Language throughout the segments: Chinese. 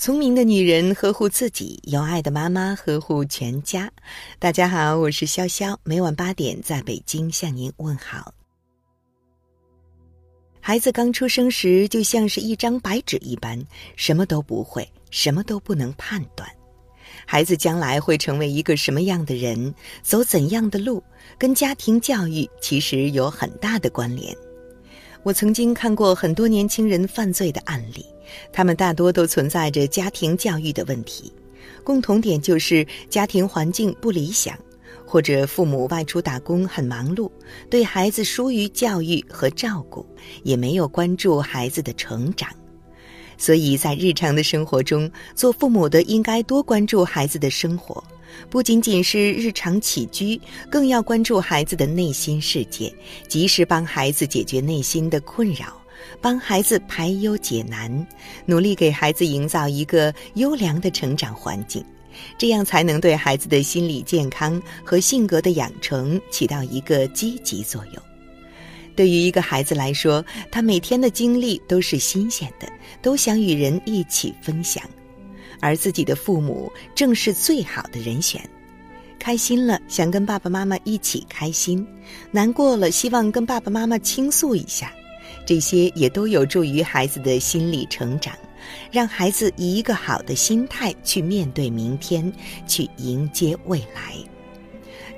聪明的女人呵护自己，有爱的妈妈呵护全家。大家好，我是潇潇，每晚八点在北京向您问好。孩子刚出生时就像是一张白纸一般，什么都不会，什么都不能判断。孩子将来会成为一个什么样的人，走怎样的路，跟家庭教育其实有很大的关联。我曾经看过很多年轻人犯罪的案例。他们大多都存在着家庭教育的问题，共同点就是家庭环境不理想，或者父母外出打工很忙碌，对孩子疏于教育和照顾，也没有关注孩子的成长。所以在日常的生活中，做父母的应该多关注孩子的生活，不仅仅是日常起居，更要关注孩子的内心世界，及时帮孩子解决内心的困扰。帮孩子排忧解难，努力给孩子营造一个优良的成长环境，这样才能对孩子的心理健康和性格的养成起到一个积极作用。对于一个孩子来说，他每天的经历都是新鲜的，都想与人一起分享，而自己的父母正是最好的人选。开心了，想跟爸爸妈妈一起开心；难过了，希望跟爸爸妈妈倾诉一下。这些也都有助于孩子的心理成长，让孩子以一个好的心态去面对明天，去迎接未来。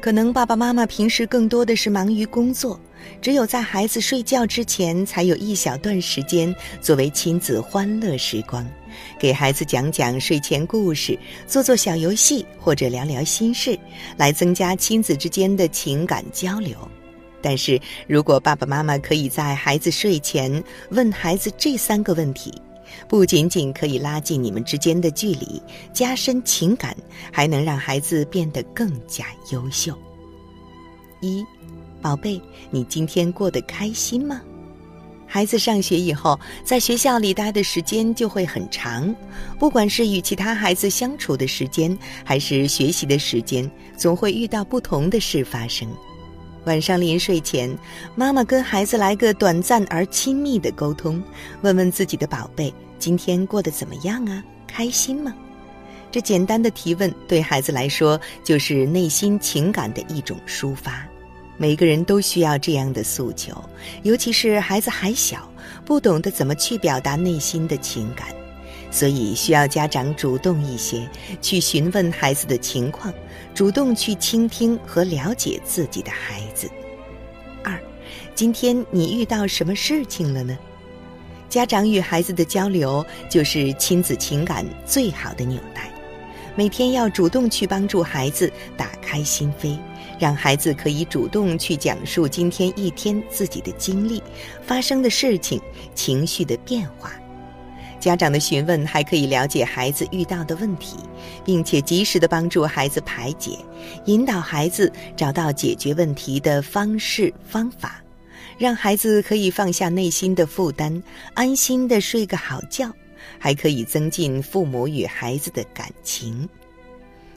可能爸爸妈妈平时更多的是忙于工作，只有在孩子睡觉之前，才有一小段时间作为亲子欢乐时光，给孩子讲讲睡前故事，做做小游戏，或者聊聊心事，来增加亲子之间的情感交流。但是如果爸爸妈妈可以在孩子睡前问孩子这三个问题，不仅仅可以拉近你们之间的距离，加深情感，还能让孩子变得更加优秀。一，宝贝，你今天过得开心吗？孩子上学以后，在学校里待的时间就会很长，不管是与其他孩子相处的时间，还是学习的时间，总会遇到不同的事发生。晚上临睡前，妈妈跟孩子来个短暂而亲密的沟通，问问自己的宝贝今天过得怎么样啊？开心吗？这简单的提问对孩子来说就是内心情感的一种抒发。每个人都需要这样的诉求，尤其是孩子还小，不懂得怎么去表达内心的情感。所以需要家长主动一些，去询问孩子的情况，主动去倾听和了解自己的孩子。二，今天你遇到什么事情了呢？家长与孩子的交流就是亲子情感最好的纽带。每天要主动去帮助孩子打开心扉，让孩子可以主动去讲述今天一天自己的经历、发生的事情、情绪的变化。家长的询问还可以了解孩子遇到的问题，并且及时的帮助孩子排解，引导孩子找到解决问题的方式方法，让孩子可以放下内心的负担，安心的睡个好觉，还可以增进父母与孩子的感情。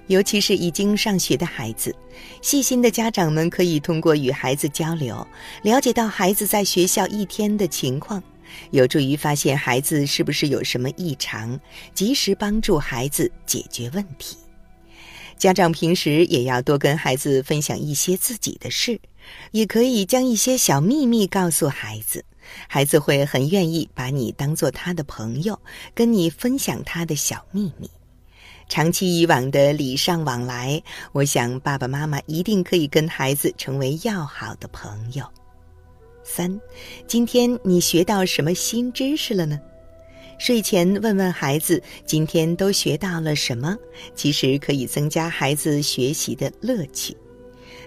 尤其是已经上学的孩子，细心的家长们可以通过与孩子交流，了解到孩子在学校一天的情况。有助于发现孩子是不是有什么异常，及时帮助孩子解决问题。家长平时也要多跟孩子分享一些自己的事，也可以将一些小秘密告诉孩子，孩子会很愿意把你当做他的朋友，跟你分享他的小秘密。长期以往的礼尚往来，我想爸爸妈妈一定可以跟孩子成为要好的朋友。三，今天你学到什么新知识了呢？睡前问问孩子今天都学到了什么，其实可以增加孩子学习的乐趣。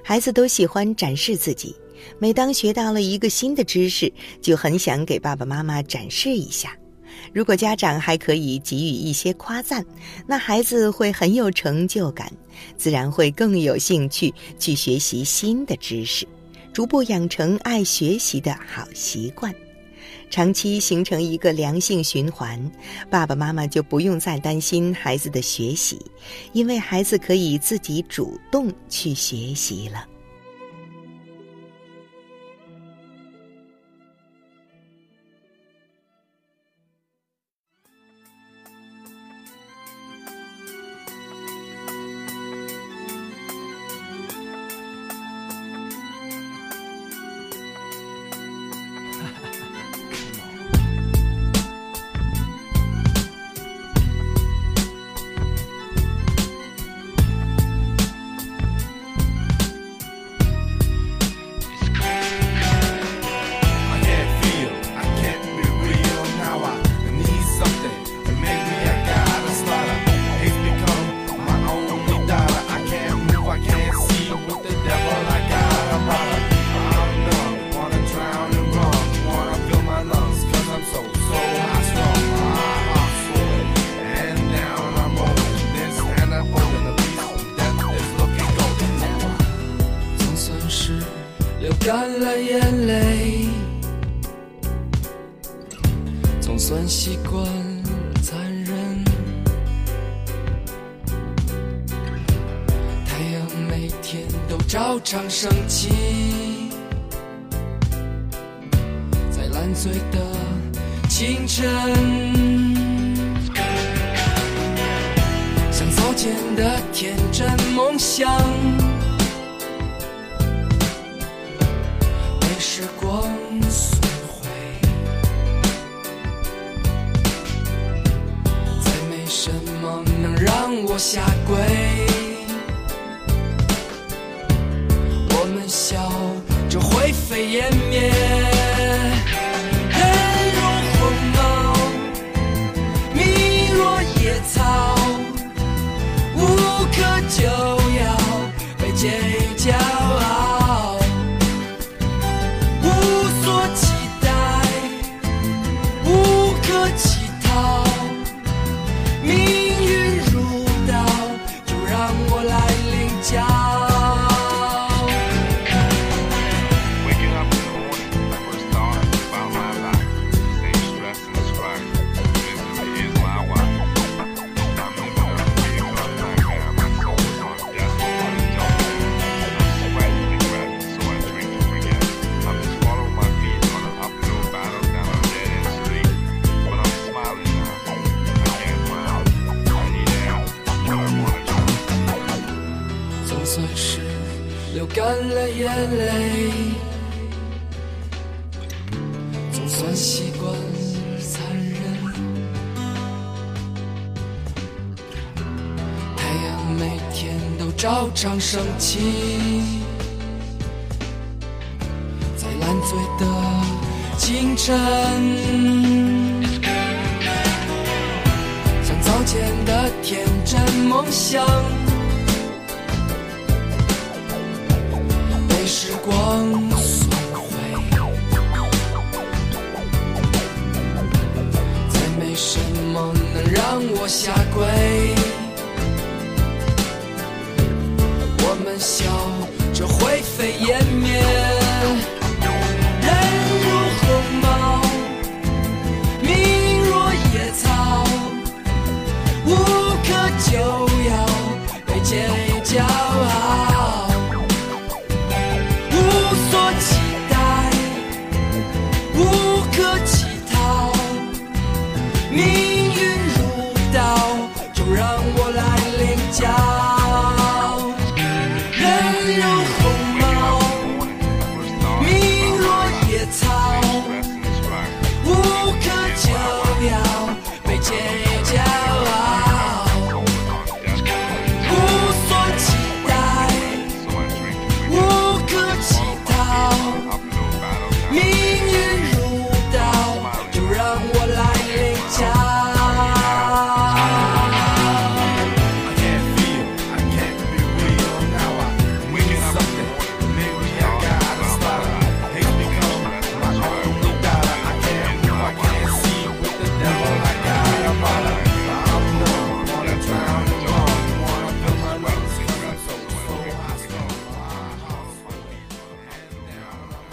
孩子都喜欢展示自己，每当学到了一个新的知识，就很想给爸爸妈妈展示一下。如果家长还可以给予一些夸赞，那孩子会很有成就感，自然会更有兴趣去学习新的知识。逐步养成爱学习的好习惯，长期形成一个良性循环，爸爸妈妈就不用再担心孩子的学习，因为孩子可以自己主动去学习了。算是流干了眼泪，总算习惯残忍。太阳每天都照常升起，在烂醉的清晨，像早前的天真梦想。什么能让我下跪。我们笑着灰飞烟灭，眼泪，总算习惯残忍。太阳每天都照常升起，在烂醉的清晨，像早前的天真梦想。时光损毁，再没什么能让我下跪。我们笑着灰飞烟灭，Ooh.